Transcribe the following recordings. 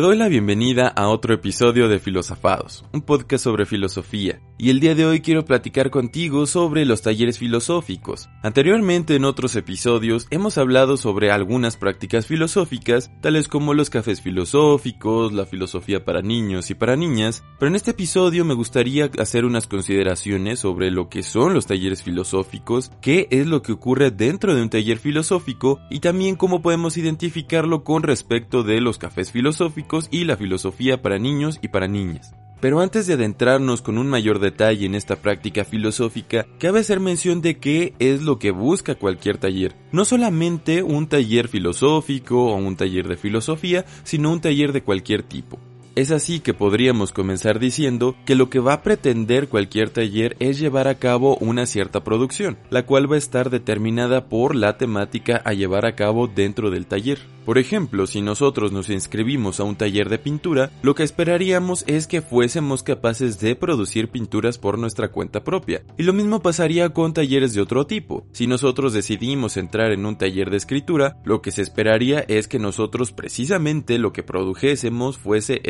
Doy la bienvenida a otro episodio de Filosofados, un podcast sobre filosofía, y el día de hoy quiero platicar contigo sobre los talleres filosóficos. Anteriormente en otros episodios hemos hablado sobre algunas prácticas filosóficas, tales como los cafés filosóficos, la filosofía para niños y para niñas, pero en este episodio me gustaría hacer unas consideraciones sobre lo que son los talleres filosóficos, qué es lo que ocurre dentro de un taller filosófico y también cómo podemos identificarlo con respecto de los cafés filosóficos y la filosofía para niños y para niñas. Pero antes de adentrarnos con un mayor detalle en esta práctica filosófica, cabe hacer mención de qué es lo que busca cualquier taller. No solamente un taller filosófico o un taller de filosofía, sino un taller de cualquier tipo. Es así que podríamos comenzar diciendo que lo que va a pretender cualquier taller es llevar a cabo una cierta producción, la cual va a estar determinada por la temática a llevar a cabo dentro del taller. Por ejemplo, si nosotros nos inscribimos a un taller de pintura, lo que esperaríamos es que fuésemos capaces de producir pinturas por nuestra cuenta propia. Y lo mismo pasaría con talleres de otro tipo. Si nosotros decidimos entrar en un taller de escritura, lo que se esperaría es que nosotros precisamente lo que produjésemos fuese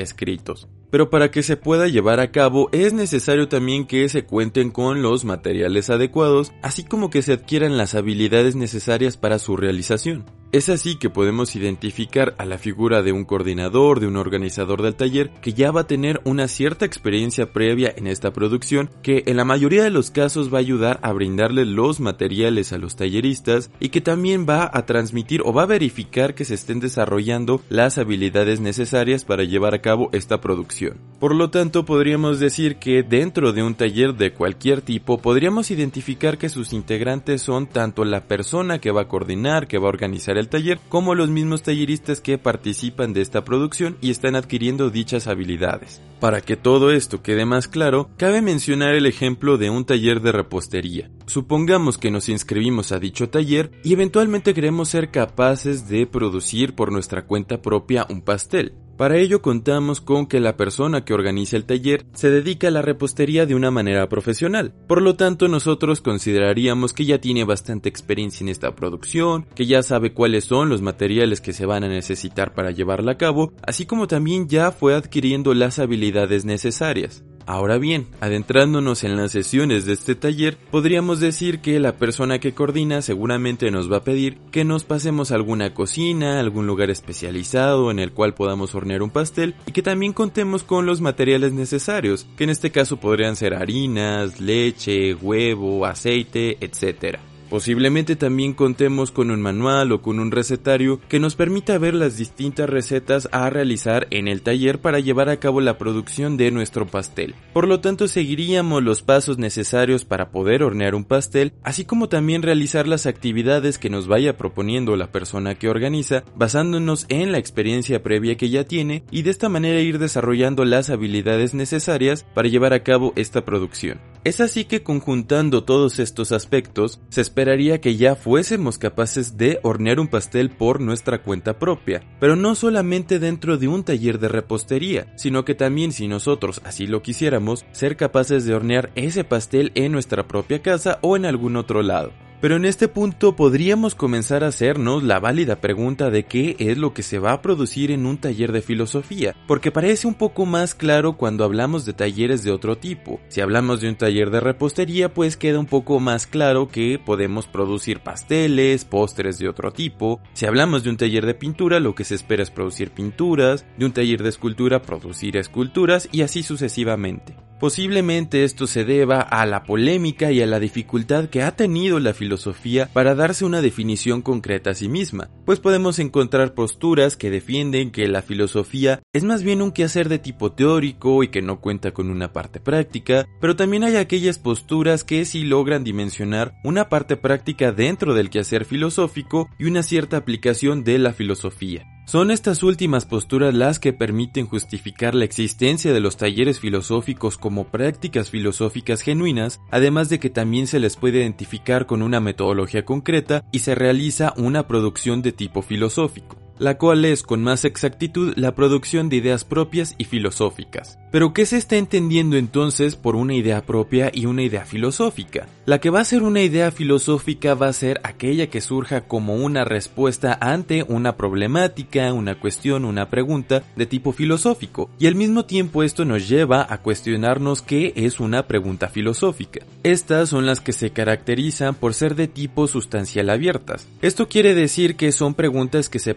Pero para que se pueda llevar a cabo es necesario también que se cuenten con los materiales adecuados, así como que se adquieran las habilidades necesarias para su realización. Es así que podemos identificar a la figura de un coordinador, de un organizador del taller, que ya va a tener una cierta experiencia previa en esta producción, que en la mayoría de los casos va a ayudar a brindarle los materiales a los talleristas y que también va a transmitir o va a verificar que se estén desarrollando las habilidades necesarias para llevar a cabo esta producción. Por lo tanto, podríamos decir que dentro de un taller de cualquier tipo, podríamos identificar que sus integrantes son tanto la persona que va a coordinar, que va a organizar el taller, como los mismos talleristas que participan de esta producción y están adquiriendo dichas habilidades. Para que todo esto quede más claro, cabe mencionar el ejemplo de un taller de repostería. Supongamos que nos inscribimos a dicho taller y eventualmente queremos ser capaces de producir por nuestra cuenta propia un pastel. Para ello contamos con que la persona que organiza el taller se dedica a la repostería de una manera profesional. Por lo tanto, nosotros consideraríamos que ya tiene bastante experiencia en esta producción, que ya sabe cuáles son los materiales que se van a necesitar para llevarla a cabo, así como también ya fue adquiriendo las habilidades necesarias. Ahora bien, adentrándonos en las sesiones de este taller, podríamos decir que la persona que coordina seguramente nos va a pedir que nos pasemos a alguna cocina, algún lugar especializado en el cual podamos hornear un pastel y que también contemos con los materiales necesarios, que en este caso podrían ser harinas, leche, huevo, aceite, etc. Posiblemente también contemos con un manual o con un recetario que nos permita ver las distintas recetas a realizar en el taller para llevar a cabo la producción de nuestro pastel. Por lo tanto, seguiríamos los pasos necesarios para poder hornear un pastel, así como también realizar las actividades que nos vaya proponiendo la persona que organiza, basándonos en la experiencia previa que ya tiene y de esta manera ir desarrollando las habilidades necesarias para llevar a cabo esta producción. Es así que conjuntando todos estos aspectos, se esperaría que ya fuésemos capaces de hornear un pastel por nuestra cuenta propia, pero no solamente dentro de un taller de repostería, sino que también si nosotros así lo quisiéramos, ser capaces de hornear ese pastel en nuestra propia casa o en algún otro lado. Pero en este punto podríamos comenzar a hacernos la válida pregunta de qué es lo que se va a producir en un taller de filosofía, porque parece un poco más claro cuando hablamos de talleres de otro tipo. Si hablamos de un taller de repostería, pues queda un poco más claro que podemos producir pasteles, postres de otro tipo. Si hablamos de un taller de pintura, lo que se espera es producir pinturas, de un taller de escultura, producir esculturas y así sucesivamente. Posiblemente esto se deba a la polémica y a la dificultad que ha tenido la filosofía para darse una definición concreta a sí misma, pues podemos encontrar posturas que defienden que la filosofía es más bien un quehacer de tipo teórico y que no cuenta con una parte práctica, pero también hay aquellas posturas que sí logran dimensionar una parte práctica dentro del quehacer filosófico y una cierta aplicación de la filosofía. Son estas últimas posturas las que permiten justificar la existencia de los talleres filosóficos como prácticas filosóficas genuinas, además de que también se les puede identificar con una metodología concreta y se realiza una producción de tipo filosófico. La cual es con más exactitud la producción de ideas propias y filosóficas. Pero ¿qué se está entendiendo entonces por una idea propia y una idea filosófica? La que va a ser una idea filosófica va a ser aquella que surja como una respuesta ante una problemática, una cuestión, una pregunta de tipo filosófico, y al mismo tiempo esto nos lleva a cuestionarnos qué es una pregunta filosófica. Estas son las que se caracterizan por ser de tipo sustancial abiertas. Esto quiere decir que son preguntas que se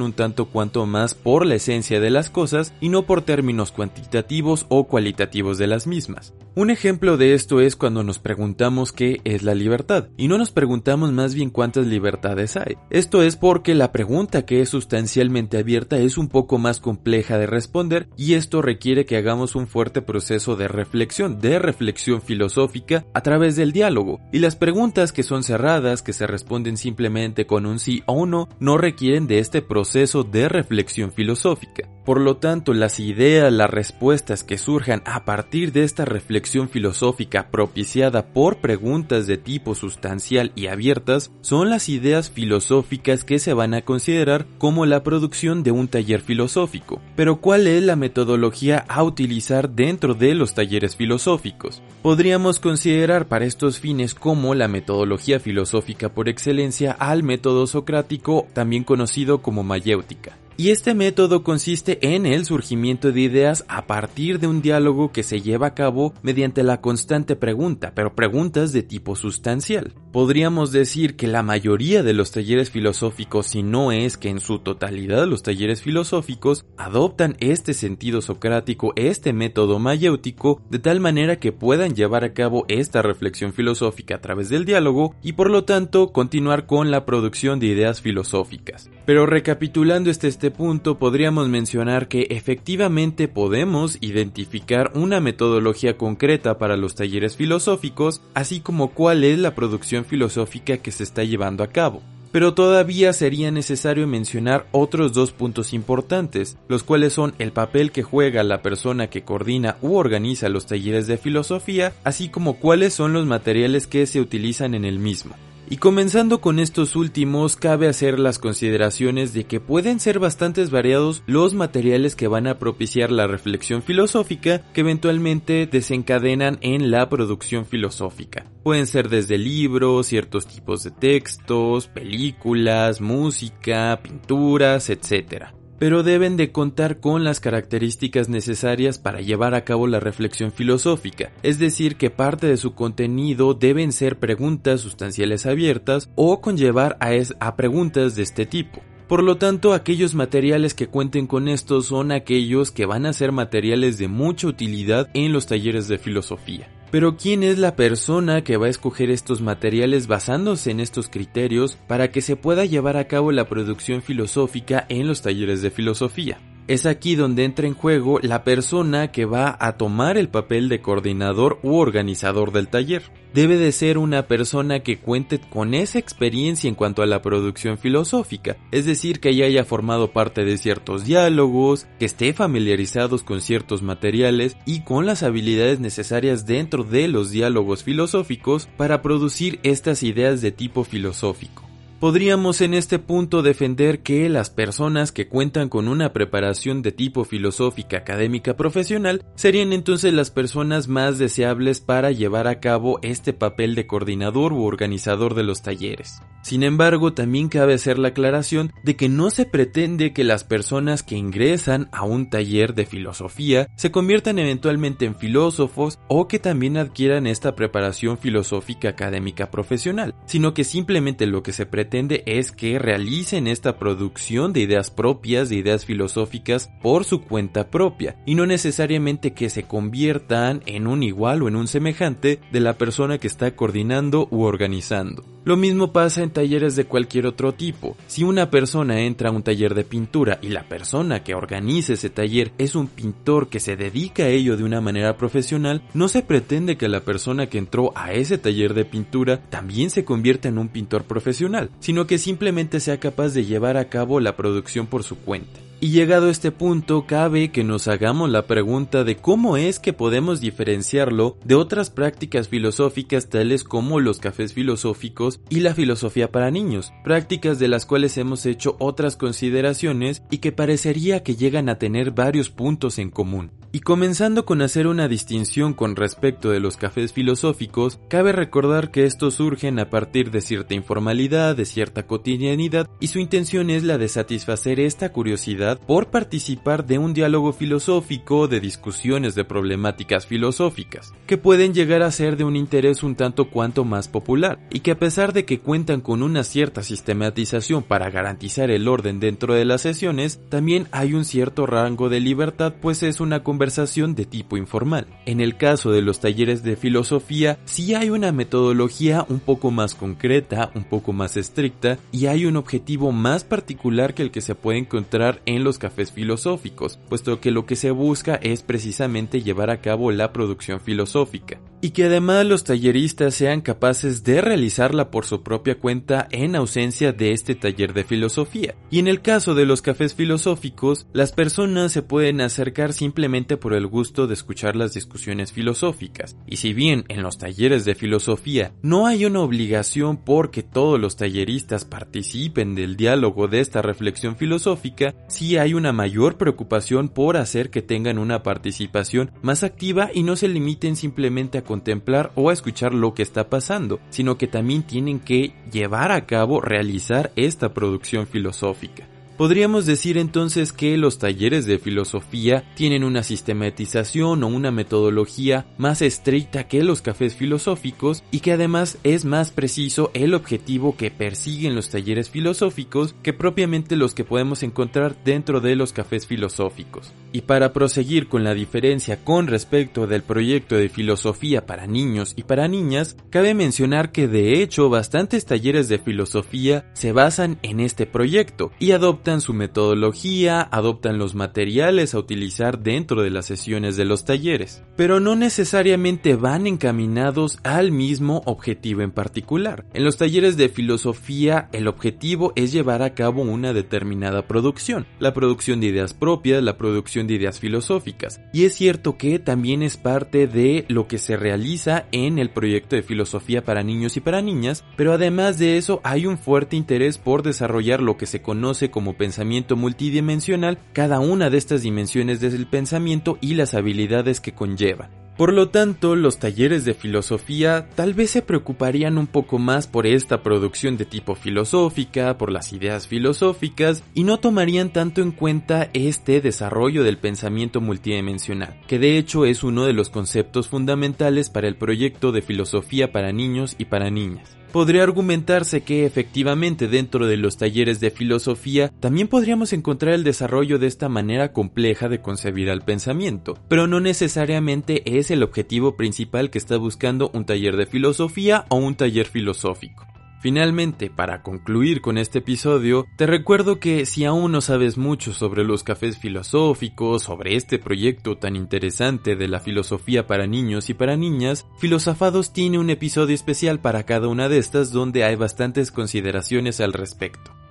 un tanto cuanto más por la esencia de las cosas y no por términos cuantitativos o cualitativos de las mismas. Un ejemplo de esto es cuando nos preguntamos qué es la libertad, y no nos preguntamos más bien cuántas libertades hay. Esto es porque la pregunta que es sustancialmente abierta es un poco más compleja de responder y esto requiere que hagamos un fuerte proceso de reflexión, de reflexión filosófica a través del diálogo. Y las preguntas que son cerradas, que se responden simplemente con un sí o un no, no requieren de este proceso de reflexión filosófica. Por lo tanto, las ideas, las respuestas que surjan a partir de esta reflexión filosófica propiciada por preguntas de tipo sustancial y abiertas son las ideas filosóficas que se van a considerar como la producción de un taller filosófico. Pero ¿cuál es la metodología a utilizar dentro de los talleres filosóficos? Podríamos considerar para estos fines como la metodología filosófica por excelencia al método socrático, también conocido como mayéutica. Y este método consiste en el surgimiento de ideas a partir de un diálogo que se lleva a cabo mediante la constante pregunta, pero preguntas de tipo sustancial. Podríamos decir que la mayoría de los talleres filosóficos, si no es que en su totalidad los talleres filosóficos, adoptan este sentido socrático, este método mayéutico, de tal manera que puedan llevar a cabo esta reflexión filosófica a través del diálogo y por lo tanto continuar con la producción de ideas filosóficas. Pero recapitulando este, este punto, podríamos mencionar que efectivamente podemos identificar una metodología concreta para los talleres filosóficos, así como cuál es la producción filosófica que se está llevando a cabo. Pero todavía sería necesario mencionar otros dos puntos importantes, los cuales son el papel que juega la persona que coordina u organiza los talleres de filosofía, así como cuáles son los materiales que se utilizan en el mismo. Y comenzando con estos últimos, cabe hacer las consideraciones de que pueden ser bastante variados los materiales que van a propiciar la reflexión filosófica que eventualmente desencadenan en la producción filosófica. Pueden ser desde libros, ciertos tipos de textos, películas, música, pinturas, etc pero deben de contar con las características necesarias para llevar a cabo la reflexión filosófica, es decir, que parte de su contenido deben ser preguntas sustanciales abiertas o conllevar a, a preguntas de este tipo. Por lo tanto, aquellos materiales que cuenten con esto son aquellos que van a ser materiales de mucha utilidad en los talleres de filosofía. Pero ¿quién es la persona que va a escoger estos materiales basándose en estos criterios para que se pueda llevar a cabo la producción filosófica en los talleres de filosofía? Es aquí donde entra en juego la persona que va a tomar el papel de coordinador u organizador del taller. Debe de ser una persona que cuente con esa experiencia en cuanto a la producción filosófica, es decir, que ya haya formado parte de ciertos diálogos, que esté familiarizados con ciertos materiales y con las habilidades necesarias dentro de los diálogos filosóficos para producir estas ideas de tipo filosófico. Podríamos en este punto defender que las personas que cuentan con una preparación de tipo filosófica académica profesional serían entonces las personas más deseables para llevar a cabo este papel de coordinador u organizador de los talleres. Sin embargo, también cabe hacer la aclaración de que no se pretende que las personas que ingresan a un taller de filosofía se conviertan eventualmente en filósofos o que también adquieran esta preparación filosófica académica profesional, sino que simplemente lo que se pretende es que realicen esta producción de ideas propias, de ideas filosóficas por su cuenta propia, y no necesariamente que se conviertan en un igual o en un semejante de la persona que está coordinando u organizando. Lo mismo pasa en talleres de cualquier otro tipo. Si una persona entra a un taller de pintura y la persona que organiza ese taller es un pintor que se dedica a ello de una manera profesional, no se pretende que la persona que entró a ese taller de pintura también se convierta en un pintor profesional, sino que simplemente sea capaz de llevar a cabo la producción por su cuenta. Y llegado a este punto, cabe que nos hagamos la pregunta de cómo es que podemos diferenciarlo de otras prácticas filosóficas tales como los cafés filosóficos y la filosofía para niños, prácticas de las cuales hemos hecho otras consideraciones y que parecería que llegan a tener varios puntos en común. Y comenzando con hacer una distinción con respecto de los cafés filosóficos, cabe recordar que estos surgen a partir de cierta informalidad, de cierta cotidianidad, y su intención es la de satisfacer esta curiosidad por participar de un diálogo filosófico, de discusiones de problemáticas filosóficas, que pueden llegar a ser de un interés un tanto cuanto más popular, y que a pesar de que cuentan con una cierta sistematización para garantizar el orden dentro de las sesiones, también hay un cierto rango de libertad, pues es una conversación de tipo informal. En el caso de los talleres de filosofía, sí hay una metodología un poco más concreta, un poco más estricta, y hay un objetivo más particular que el que se puede encontrar en los cafés filosóficos, puesto que lo que se busca es precisamente llevar a cabo la producción filosófica y que además los talleristas sean capaces de realizarla por su propia cuenta en ausencia de este taller de filosofía. Y en el caso de los cafés filosóficos, las personas se pueden acercar simplemente por el gusto de escuchar las discusiones filosóficas. Y si bien en los talleres de filosofía no hay una obligación porque todos los talleristas participen del diálogo de esta reflexión filosófica, sí hay una mayor preocupación por hacer que tengan una participación más activa y no se limiten simplemente a contemplar o escuchar lo que está pasando, sino que también tienen que llevar a cabo, realizar esta producción filosófica. Podríamos decir entonces que los talleres de filosofía tienen una sistematización o una metodología más estricta que los cafés filosóficos y que además es más preciso el objetivo que persiguen los talleres filosóficos que propiamente los que podemos encontrar dentro de los cafés filosóficos. Y para proseguir con la diferencia con respecto del proyecto de filosofía para niños y para niñas, cabe mencionar que de hecho bastantes talleres de filosofía se basan en este proyecto y adoptan su metodología, adoptan los materiales a utilizar dentro de las sesiones de los talleres, pero no necesariamente van encaminados al mismo objetivo en particular. En los talleres de filosofía el objetivo es llevar a cabo una determinada producción, la producción de ideas propias, la producción de ideas filosóficas, y es cierto que también es parte de lo que se realiza en el proyecto de filosofía para niños y para niñas, pero además de eso hay un fuerte interés por desarrollar lo que se conoce como pensamiento multidimensional cada una de estas dimensiones del pensamiento y las habilidades que conllevan. Por lo tanto, los talleres de filosofía tal vez se preocuparían un poco más por esta producción de tipo filosófica, por las ideas filosóficas, y no tomarían tanto en cuenta este desarrollo del pensamiento multidimensional, que de hecho es uno de los conceptos fundamentales para el proyecto de filosofía para niños y para niñas podría argumentarse que efectivamente dentro de los talleres de filosofía también podríamos encontrar el desarrollo de esta manera compleja de concebir al pensamiento, pero no necesariamente es el objetivo principal que está buscando un taller de filosofía o un taller filosófico. Finalmente, para concluir con este episodio, te recuerdo que si aún no sabes mucho sobre los cafés filosóficos, sobre este proyecto tan interesante de la filosofía para niños y para niñas, Filosofados tiene un episodio especial para cada una de estas donde hay bastantes consideraciones al respecto.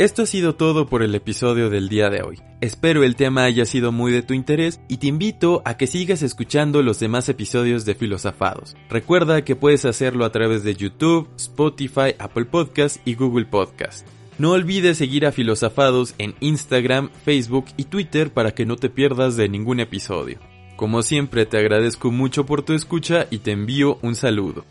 Esto ha sido todo por el episodio del día de hoy. Espero el tema haya sido muy de tu interés y te invito a que sigas escuchando los demás episodios de Filosofados. Recuerda que puedes hacerlo a través de YouTube, Spotify, Apple Podcast y Google Podcast. No olvides seguir a Filosofados en Instagram, Facebook y Twitter para que no te pierdas de ningún episodio. Como siempre te agradezco mucho por tu escucha y te envío un saludo.